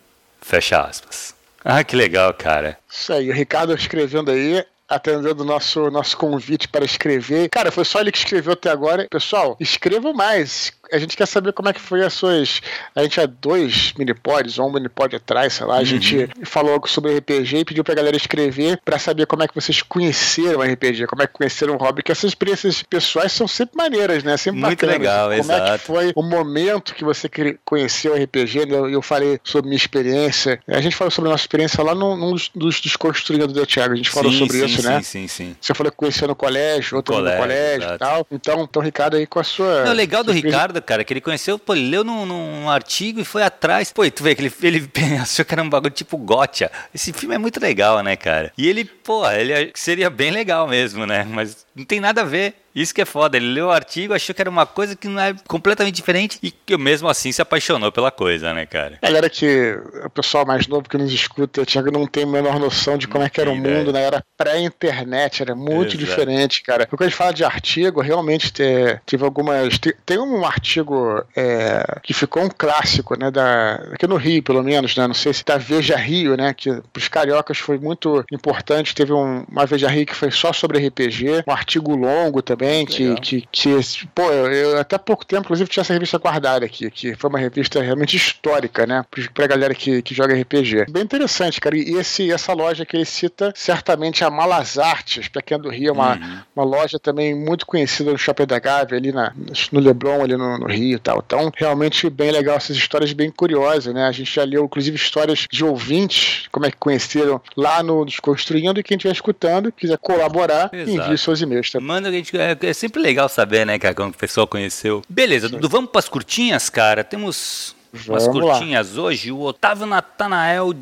fecha aspas. Ah, que legal, cara. Isso aí, o Ricardo escrevendo aí, atendendo o nosso, nosso convite para escrever. Cara, foi só ele que escreveu até agora. Pessoal, escrevam mais a gente quer saber como é que foi as suas. A gente é dois minipods, ou um minipod atrás, sei lá. A gente uhum. falou sobre RPG e pediu pra galera escrever para saber como é que vocês conheceram o RPG, como é que conheceram o hobby, que essas experiências pessoais são sempre maneiras, né? Sempre Muito bacanas. legal, Como exato. é que foi o momento que você conheceu o RPG, né? Eu falei sobre minha experiência. A gente falou sobre a nossa experiência lá num, num dos desconstruindo do Thiago. A gente falou sim, sobre sim, isso, sim, né? Sim, sim, Você falou que conheceu no colégio, outro colégio, no colégio e tal. Então, então, Ricardo aí com a sua. Não, legal do Ricardo cara, que ele conheceu, pô, ele leu num, num artigo e foi atrás. Pô, tu vê que ele, ele achou que era um bagulho tipo gotcha. Esse filme é muito legal, né, cara? E ele, pô, ele seria bem legal mesmo, né? Mas não tem nada a ver. Isso que é foda. Ele leu o artigo, achou que era uma coisa que não é completamente diferente e que mesmo assim se apaixonou pela coisa, né, cara? Galera que o pessoal mais novo que nos escuta, Thiago não tem a menor noção de como é que era o mundo, né? Era pré-internet, era muito Exato. diferente, cara. Quando a gente fala de artigo, realmente teve algumas. Tem um artigo é, que ficou um clássico, né? Da, aqui no Rio, pelo menos, né? Não sei se da Veja Rio, né? Que pros cariocas foi muito importante. Teve um, uma Veja Rio que foi só sobre RPG, um artigo longo também que, que, que, pô, eu até pouco tempo, inclusive, tinha essa revista guardada aqui, que foi uma revista realmente histórica, né, pra galera que, que joga RPG. Bem interessante, cara, e esse, essa loja que ele cita, certamente a Malas Artes, pra quem é do Rio, é uma, uhum. uma loja também muito conhecida no Shopping da Gávea, ali na, no Leblon, ali no, no Rio e tal. Então, realmente bem legal, essas histórias bem curiosas, né, a gente já leu, inclusive, histórias de ouvintes, como é que conheceram lá no Desconstruindo, e quem estiver escutando, quiser colaborar, Exato. envie seus e-mails. Tá? Manda a gente é, é sempre legal saber, né, cara, como o pessoal conheceu. Beleza, Dudu, vamos para as curtinhas, cara. Temos umas curtinhas lá. hoje. O Otávio Natanael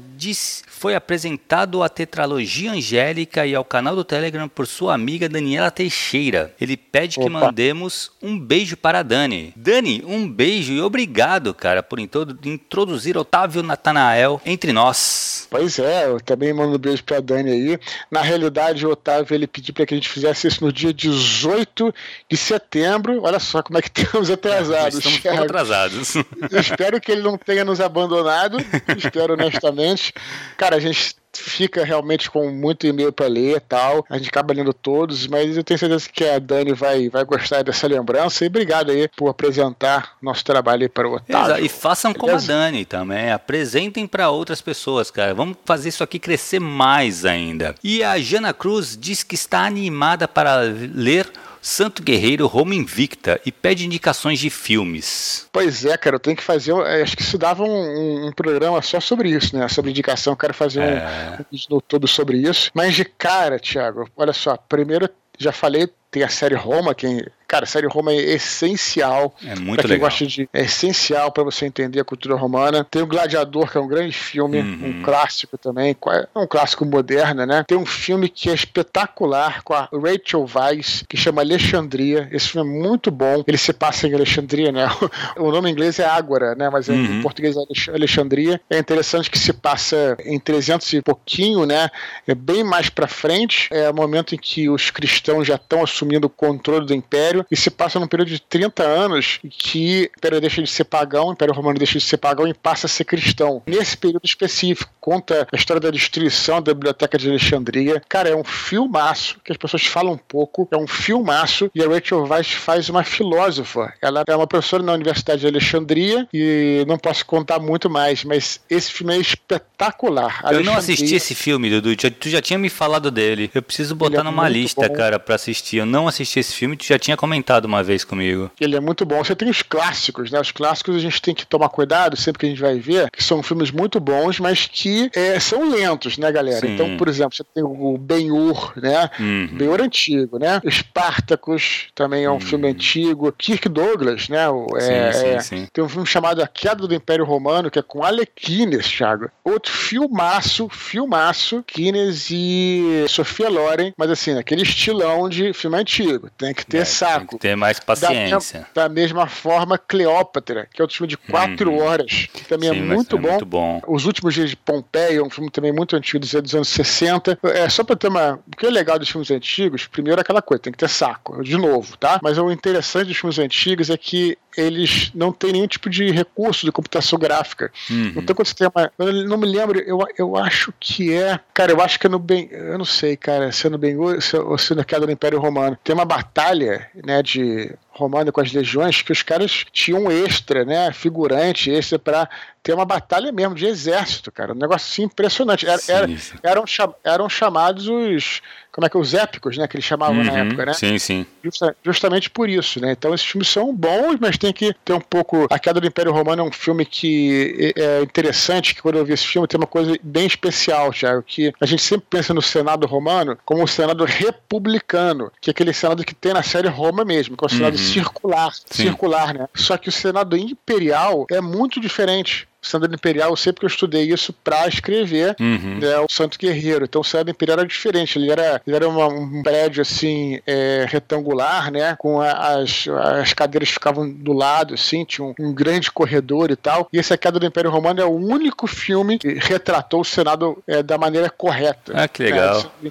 foi apresentado à Tetralogia Angélica e ao canal do Telegram por sua amiga Daniela Teixeira. Ele pede Opa. que mandemos um beijo para a Dani. Dani, um beijo e obrigado, cara, por introduzir Otávio Natanael entre nós. Pois é, eu também mando um beijo para a Dani aí. Na realidade, o Otávio ele pediu para que a gente fizesse isso no dia 18 de setembro. Olha só como é que estamos atrasados. Estamos atrasados. Espero que ele não tenha nos abandonado. Espero honestamente. Cara, a gente fica realmente com muito e-mail para ler e tal. A gente acaba lendo todos, mas eu tenho certeza que a Dani vai, vai gostar dessa lembrança. E obrigado aí por apresentar nosso trabalho aí para o Otávio. Exato. E façam Beleza? como a Dani também. Apresentem para outras pessoas, cara. Vamos fazer isso aqui crescer mais ainda. E a Jana Cruz diz que está animada para ler Santo Guerreiro Roma Invicta e pede indicações de filmes. Pois é, cara, eu tenho que fazer. Acho que se dava um, um, programa só sobre isso, né? Sobre indicação. Eu quero fazer é... um, vídeo todo sobre isso. Mas de cara, Thiago, olha só. Primeiro, já falei, tem a série Roma, quem Cara, a série Roma é essencial. É muito pra quem legal. gosta de. É essencial para você entender a cultura romana. Tem o Gladiador, que é um grande filme, uhum. um clássico também. É um clássico moderno, né? Tem um filme que é espetacular com a Rachel Weisz, que chama Alexandria. Esse filme é muito bom. Ele se passa em Alexandria, né? O nome em inglês é Ágora, né? Mas uhum. em português é Alexandria. É interessante que se passa em 300 e pouquinho, né? É bem mais para frente. É o momento em que os cristãos já estão assumindo o controle do império e se passa num período de 30 anos que o Império deixa de ser pagão, o Império Romano deixa de ser pagão e passa a ser cristão. Nesse período específico, conta a história da destruição da Biblioteca de Alexandria. Cara, é um filmaço que as pessoas falam pouco, é um filmaço e a Rachel Weisz faz uma filósofa. Ela é uma professora na Universidade de Alexandria e não posso contar muito mais, mas esse filme é espetacular. Eu não assisti esse filme, Dudu. Tu já tinha me falado dele. Eu preciso botar é numa lista, bom. cara, para assistir. Eu não assisti esse filme, tu já tinha comentado uma vez comigo. Ele é muito bom. Você tem os clássicos, né? Os clássicos a gente tem que tomar cuidado sempre que a gente vai ver, que são filmes muito bons, mas que é, são lentos, né, galera? Sim. Então, por exemplo, você tem o Ben-Hur, né? Uhum. Ben-Hur antigo, né? Spartacus também é um uhum. filme antigo. Kirk Douglas, né? É, sim, sim, é, sim. Tem um filme chamado A Queda do Império Romano, que é com Alequines, Thiago. Outro filmaço, filmaço, Guinness e Sofia Loren, mas assim, aquele estilão de filme antigo. Tem que ter é, saco. Tem que ter mais paciência. Da, da, mesma forma, Cleópatra, que é outro filme de quatro uhum. horas, que também é Sim, é muito, é bom. muito bom. Os Últimos Dias de Pompeia, um filme também muito antigo, dos anos 60. É só pra ter uma. O que é legal dos filmes antigos, primeiro aquela coisa, tem que ter saco, de novo, tá? Mas o interessante dos filmes antigos é que eles não têm nenhum tipo de recurso de computação gráfica. Uhum. Então, quando você tem uma. Eu não me lembro, eu, eu acho que é. Cara, eu acho que é no Ben. Eu não sei, cara, se é no Ben ou se é na queda do Império Romano. Tem uma batalha, né, de romano com as legiões que os caras tinham extra, né, figurante, extra para ter uma batalha mesmo de exército, cara. Um negócio assim impressionante. Era, era, eram, eram chamados os como é que os épicos, né, que eles chamavam uhum, na época, né? Sim, sim. Justa, justamente por isso, né? Então esses filmes são bons, mas tem que ter um pouco. A Queda do Império Romano é um filme que é, é interessante, que quando eu vi esse filme tem uma coisa bem especial, Thiago, que a gente sempre pensa no Senado romano como um Senado republicano, que é aquele Senado que tem na série Roma mesmo, que é o Senado uhum. Circular, sim. circular, né? Só que o Senado imperial é muito diferente. Senado Imperial, eu sei porque eu estudei isso para escrever uhum. né, o Santo Guerreiro. Então o Senado Imperial era diferente, ele era, ele era uma, um prédio assim, é, retangular, né? Com a, as, as cadeiras ficavam do lado, assim, tinha um, um, grande corredor e tal. E esse A Queda do Império Romano é o único filme que retratou o Senado é, da maneira correta. Ah, que legal. Né,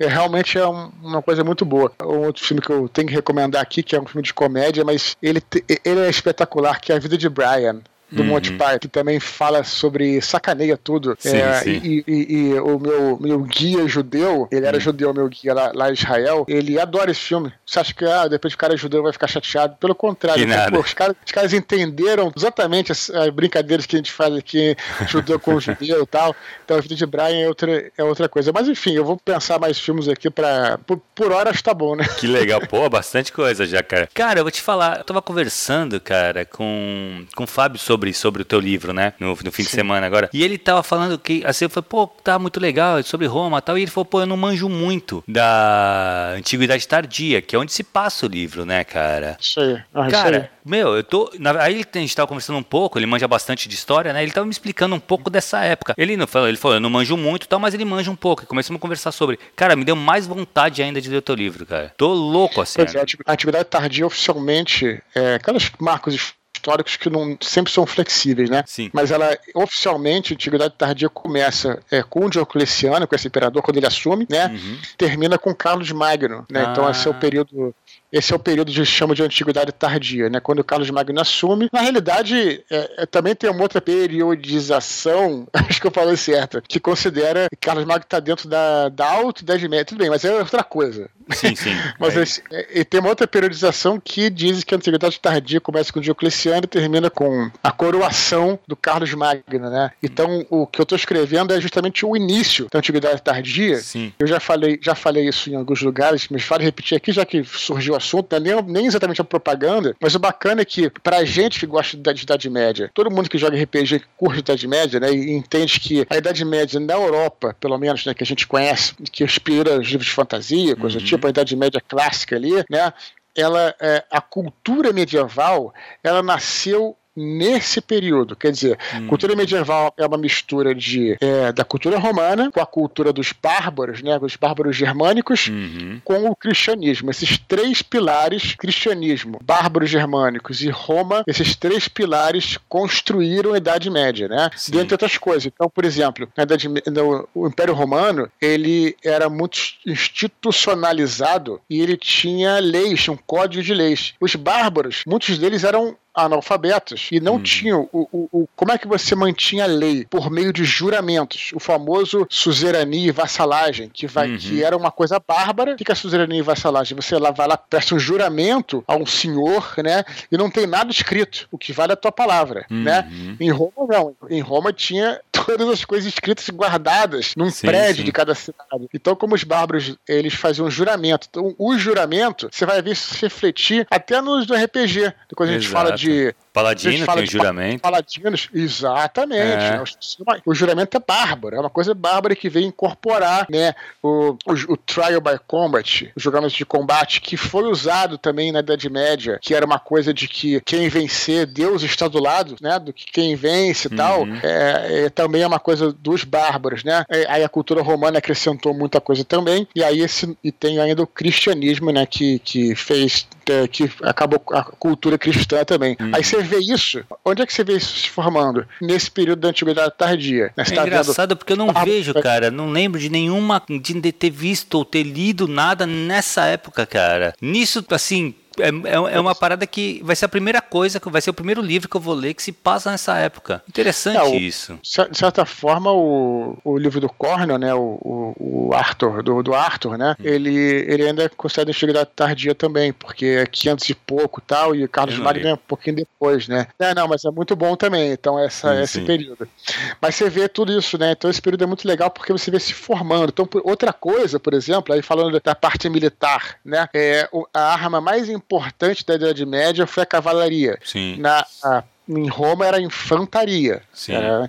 é, realmente é um, uma coisa muito boa. Um outro filme que eu tenho que recomendar aqui, que é um filme de comédia, mas ele, ele é espetacular, que é A Vida de Brian do uhum. Monty Python, que também fala sobre sacaneia tudo. Sim, é, sim. E, e, e, o meu, meu guia judeu, ele era uhum. judeu, meu guia lá, lá, em Israel, ele adora esse filme. Você acha que ah, depois o cara é judeu vai ficar chateado? Pelo contrário, porque, pô, os, caras, os caras entenderam exatamente as, as, brincadeiras que a gente faz aqui, judeu com judeu e tal. Então a vida de Brian é outra, é outra coisa. Mas enfim, eu vou pensar mais filmes aqui pra. Por, por horas tá bom, né? Que legal, pô, bastante coisa já, cara. Cara, eu vou te falar, eu tava conversando, cara, com, com o Fábio sobre sobre, sobre o teu livro, né? No, no fim Sim. de semana agora. E ele tava falando que, assim, eu falei, pô, tá muito legal, é sobre Roma e tal. E ele falou, pô, eu não manjo muito da Antiguidade Tardia, que é onde se passa o livro, né, cara? Isso aí. Ah, cara, isso aí. meu, eu tô. Na, aí a gente tava conversando um pouco, ele manja bastante de história, né? Ele tava me explicando um pouco dessa época. Ele não falou, ele falou, eu não manjo muito tal, mas ele manja um pouco. E começamos a conversar sobre. Cara, me deu mais vontade ainda de ler o teu livro, cara. Tô louco assim. Pois é, a Antiguidade Tardia oficialmente, é, aquelas marcos históricos que não sempre são flexíveis, né? Sim. Mas ela, oficialmente, a Antiguidade Tardia começa é, com Diocleciano, com esse imperador, quando ele assume, né? Uhum. Termina com Carlos Magno, né? Ah. Então esse é o período esse é o período que chama de antiguidade tardia, né? Quando o Carlos Magno assume. Na realidade, é, é, também tem uma outra periodização, acho que eu falei certo, que considera que Carlos Magno está dentro da, da Alta Idade Média. Tudo bem, mas é outra coisa. Sim, sim. mas é. Esse, é, e tem uma outra periodização que diz que a antiguidade tardia começa com Diocleciano e termina com a coroação do Carlos Magno, né? Então, o que eu estou escrevendo é justamente o início da antiguidade tardia. Sim. Eu já falei, já falei isso em alguns lugares, mas vale repetir aqui, já que surgiu assunto, né? nem, nem exatamente a propaganda, mas o bacana é que, pra gente que gosta da Idade Média, todo mundo que joga RPG curte a Idade Média, né, e entende que a Idade Média na Europa, pelo menos, né, que a gente conhece, que inspira os livros de fantasia, coisa uhum. tipo, a Idade Média clássica ali, né, ela, é, a cultura medieval, ela nasceu nesse período. Quer dizer, hum. cultura medieval é uma mistura de, é, da cultura romana com a cultura dos bárbaros, né, os bárbaros germânicos, uhum. com o cristianismo. Esses três pilares, cristianismo, bárbaros germânicos e Roma, esses três pilares construíram a Idade Média, né? Sim. Dentre outras coisas. Então, por exemplo, na Idade, no, o Império Romano, ele era muito institucionalizado e ele tinha leis, um código de leis. Os bárbaros, muitos deles eram analfabetos e não hum. tinham o, o, o, como é que você mantinha a lei por meio de juramentos, o famoso suzerania e vassalagem, que vai uhum. que era uma coisa bárbara. O que é suzerania e vassalagem? Você lá vai lá presta um juramento a um senhor, né? E não tem nada escrito. O que vale é a tua palavra, né? uhum. né? Em Roma não. Em Roma tinha todas as coisas escritas e guardadas num sim, prédio sim. de cada cidade. Então, como os bárbaros eles faziam um juramento, então o juramento você vai ver se refletir até nos do RPG. Quando a gente Exato. fala de Hoje Paladino tem o juramento. Paladinos, exatamente. É. Né? O juramento é bárbaro, é uma coisa bárbara que vem incorporar né, o, o, o, Trial by Combat, o julgamento de combate, que foi usado também na Idade Média, que era uma coisa de que quem vencer, Deus está do lado, né? Do que quem vence e uhum. tal. É, é, também é uma coisa dos bárbaros, né? É, aí a cultura romana acrescentou muita coisa também, e aí esse, e tem ainda o cristianismo, né? Que, que fez, é, que acabou a cultura cristã também. Uhum. Aí você vê isso, onde é que você vê isso se formando? Nesse período da antiguidade tardia. Né? é tá engraçado vendo... porque eu não ah, vejo, cara, não lembro de nenhuma, de ter visto ou ter lido nada nessa época, cara. Nisso, assim, é, é, é, uma parada que vai ser a primeira coisa, vai ser o primeiro livro que eu vou ler que se passa nessa época. Interessante é, o, isso. De certa forma, o, o livro do Cornell, né, o, o, Arthur, do, do Arthur, né, hum. ele, ele ainda é considera antiguidade tardia também, porque é 500 e pouco tal, e Carlos Magno é um pouquinho depois, né. É, não, mas é muito bom também, então essa, sim, esse sim. período. Mas você vê tudo isso, né, então esse período é muito legal porque você vê se formando. Então, outra coisa, por exemplo, aí falando da parte militar, né, é a arma mais importante importante da Idade Média foi a cavalaria. Sim. Na, a, em Roma era infantaria. Sim. Era,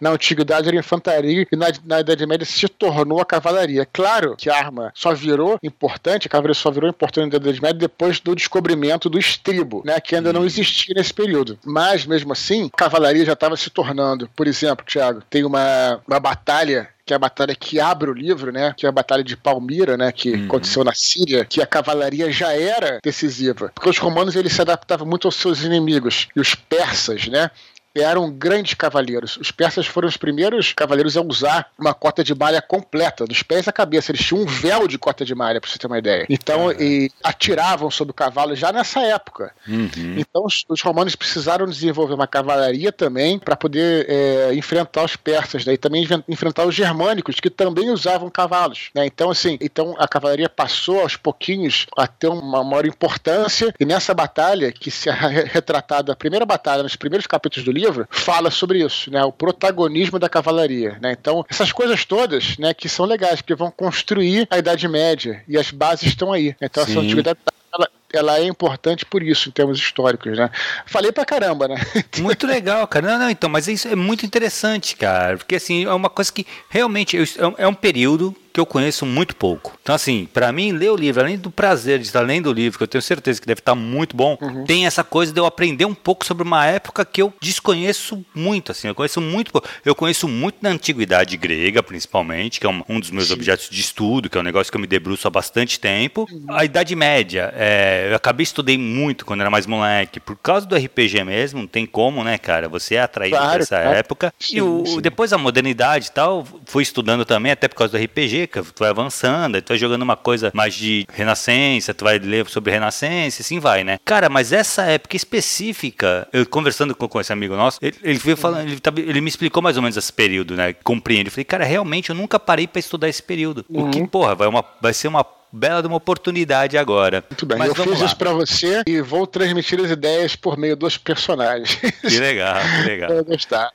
na antiguidade era infantaria e na, na, Idade Média se tornou a cavalaria. Claro que a arma só virou importante, a cavalaria só virou importante na Idade Média depois do descobrimento do estribo, né, que ainda não uhum. existia nesse período. Mas, mesmo assim, a cavalaria já estava se tornando. Por exemplo, Tiago, tem uma, uma batalha que é a batalha que abre o livro, né? Que é a batalha de Palmira, né? Que uhum. aconteceu na Síria, que a cavalaria já era decisiva. Porque os romanos eles se adaptavam muito aos seus inimigos. E os persas, né? Eram grandes cavaleiros. Os persas foram os primeiros cavaleiros a usar uma cota de malha completa, dos pés à cabeça. Eles tinham um véu de cota de malha, para você ter uma ideia. Então, e atiravam sobre o cavalo já nessa época. Uhum. Então, os, os, romanos precisaram desenvolver uma cavalaria também para poder é, enfrentar os persas, né? e também enfrentar os germânicos, que também usavam cavalos. Né? Então, assim, então a cavalaria passou aos pouquinhos a ter uma maior importância, e nessa batalha, que se é retratada, a primeira batalha, nos primeiros capítulos do livro, livro fala sobre isso, né? O protagonismo da cavalaria, né? Então, essas coisas todas, né, que são legais, que vão construir a Idade Média e as bases estão aí. Então, essa antiguidade ela, ela, é importante por isso, em termos históricos, né? Falei pra caramba, né? Muito legal, cara. Não, não, então, mas isso é muito interessante, cara. Porque, assim, é uma coisa que realmente é um é período que eu conheço muito pouco. Então, assim, para mim, ler o livro, além do prazer de estar lendo o livro, que eu tenho certeza que deve estar muito bom, uhum. tem essa coisa de eu aprender um pouco sobre uma época que eu desconheço muito, assim, eu conheço muito pouco. Eu conheço muito na antiguidade grega, principalmente, que é um, um dos meus Sim. objetos de estudo, que é um negócio que eu me debruço há bastante tempo. Uhum. A Idade Média, é, eu acabei estudei muito quando era mais moleque, por causa do RPG mesmo, não tem como, né, cara? Você é atraído claro, por essa claro. época. Sim, e o, depois a modernidade e tal, fui estudando também, até por causa do RPG, tu vai avançando, tu vai jogando uma coisa mais de renascença, tu vai ler sobre renascença, assim vai, né? Cara, mas essa época específica, eu conversando com, com esse amigo nosso, ele, ele veio falando, ele, ele, me explicou mais ou menos esse período, né? Compreende. Eu falei, cara, realmente eu nunca parei para estudar esse período. Uhum. O que, porra, vai, uma, vai ser uma bela de uma oportunidade agora. Muito bem, Mas eu fiz lá. isso para você e vou transmitir as ideias por meio dos personagens. Que legal, que legal. Vou gostar.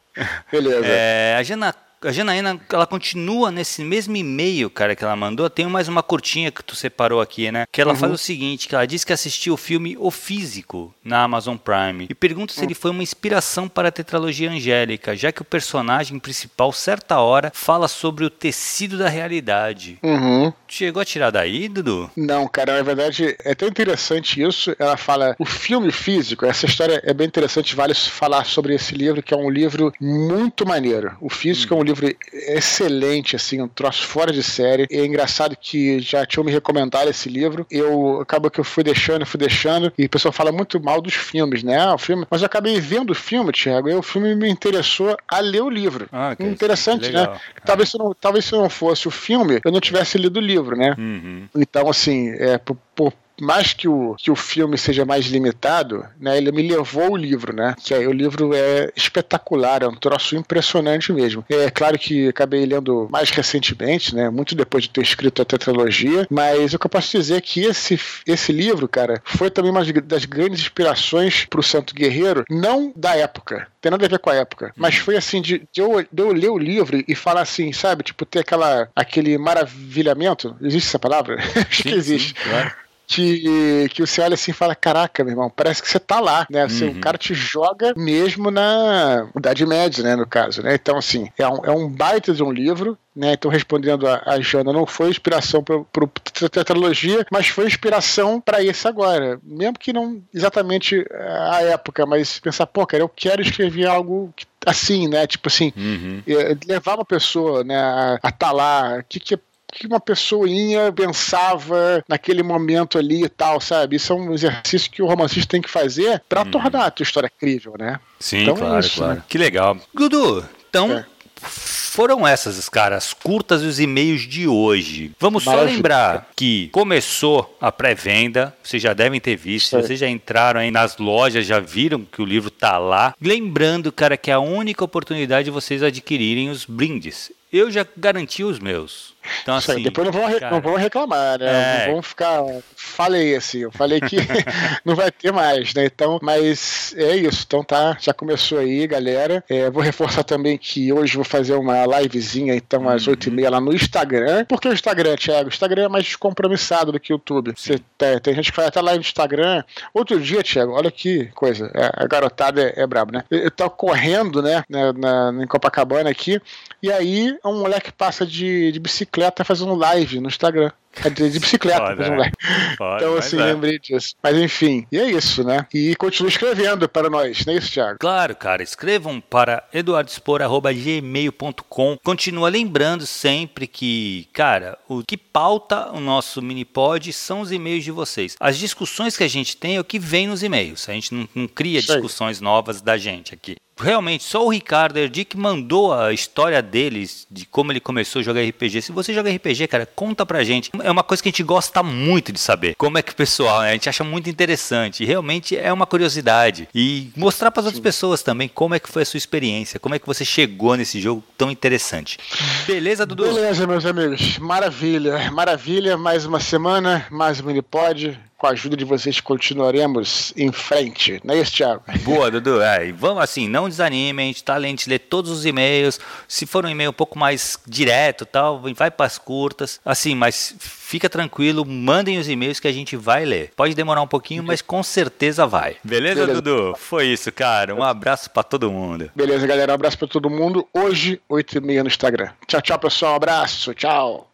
Beleza. É, a Jana a Janaína, ela continua nesse mesmo e-mail, cara, que ela mandou. Tem mais uma curtinha que tu separou aqui, né? Que ela uhum. faz o seguinte, que ela diz que assistiu o filme O Físico na Amazon Prime e pergunta se uhum. ele foi uma inspiração para a tetralogia angélica, já que o personagem principal, certa hora, fala sobre o tecido da realidade. Uhum. Chegou a tirar daí, Dudu? Não, cara, na verdade é tão interessante isso. Ela fala o filme físico, essa história é bem interessante, vale falar sobre esse livro, que é um livro muito maneiro. O físico hum. é um livro excelente, assim, um troço fora de série. E é engraçado que já tinham me recomendado esse livro. Eu acabo que eu fui deixando, fui deixando, e o pessoal fala muito mal dos filmes, né? Ah, o filme, mas eu acabei vendo o filme, Thiago, e o filme me interessou a ler o livro. Ah, okay. Interessante, né? Talvez se, não, talvez se não fosse o filme, eu não tivesse lido o livro, né? Uhum. Então, assim, é, por, por mais que o, que o filme seja mais limitado, né, ele me levou o livro, né? Que aí o livro é espetacular, é um troço impressionante mesmo. É claro que acabei lendo mais recentemente, né? Muito depois de ter escrito a tetralogia, mas o que eu posso dizer é que esse, esse livro, cara, foi também uma das grandes inspirações para o Santo Guerreiro, não da época, tem nada a ver com a época, mas foi assim de, de, eu, de eu ler o livro e falar assim, sabe, tipo ter aquela aquele maravilhamento, existe essa palavra? Acho que existe. Sim, claro que, que você olha assim e fala: Caraca, meu irmão, parece que você tá lá, né? Assim, uhum. O cara te joga mesmo na Idade Média, né? No caso, né? Então, assim, é um, é um baita de um livro. Né, então, respondendo a, a Jana, não foi inspiração para a tetralogia, mas foi inspiração para esse agora. Mesmo que não exatamente a época, mas pensar, pô, cara, eu quero escrever algo assim, né? Tipo assim, uhum. Eh, levar uma pessoa né, a estar tá lá, o que, que que uma pessoinha pensava naquele momento ali e tal, sabe? Isso é um exercício que o romancista tem que fazer para hum. tornar a tua história crível, né? Sim, então, claro, é isso, claro. Né? Que legal. Dudu, então. É. Foram essas, caras, curtas e os e-mails de hoje. Vamos Maravilha. só lembrar que começou a pré-venda, vocês já devem ter visto, vocês já entraram aí nas lojas, já viram que o livro tá lá. Lembrando, cara, que é a única oportunidade de vocês adquirirem os brindes. Eu já garanti os meus. Então, assim, depois não vão, cara, não vão reclamar, né? É... Não vão ficar. Falei assim, eu falei que não vai ter mais, né? Então, mas é isso. Então tá, já começou aí, galera. É, vou reforçar também que hoje vou fazer uma livezinha, então, às uhum. 8h30 lá no Instagram. Por que o Instagram, Thiago? O Instagram é mais descompromissado do que o YouTube. Você, tem, tem, gente que faz até live no Instagram. Outro dia, Thiago, olha que coisa. É, a garotada é, é brabo, né? Eu, eu tava correndo, né, na, na, em Copacabana aqui, e aí um moleque passa de, de bicicleta fazendo live no Instagram. É de, bicicleta, Foda, live. Foda, então, assim, é. lembrei disso. Mas enfim, e é isso, né? E continue escrevendo para nós, não é isso, Thiago? Claro, cara. Escrevam para eduardospor.gmail.com. Continua lembrando sempre que, cara, o que pauta o nosso mini pod são os e-mails de vocês. As discussões que a gente tem é o que vem nos e-mails. A gente não, não cria discussões novas da gente aqui realmente só o Ricardo Erdic mandou a história deles, de como ele começou a jogar RPG. Se você joga RPG, cara, conta pra gente. É uma coisa que a gente gosta muito de saber. Como é que o pessoal, né? a gente acha muito interessante. E realmente é uma curiosidade. E mostrar para as outras pessoas também como é que foi a sua experiência, como é que você chegou nesse jogo tão interessante. Beleza, Dudu? Beleza, meus amigos. Maravilha, maravilha. Mais uma semana, mais um Minipod com a ajuda de vocês continuaremos em frente. Não é isso, Thiago? Boa, Dudu. É, e vamos assim, não desanime, a gente tá além de ler todos os e-mails. Se for um e-mail um pouco mais direto tal, vai para as curtas. Assim, mas fica tranquilo, mandem os e-mails que a gente vai ler. Pode demorar um pouquinho, mas com certeza vai. Beleza, Beleza. Dudu? Foi isso, cara. Um abraço para todo mundo. Beleza, galera. Um abraço para todo mundo. Hoje, 8h30 no Instagram. Tchau, tchau, pessoal. Um abraço. Tchau.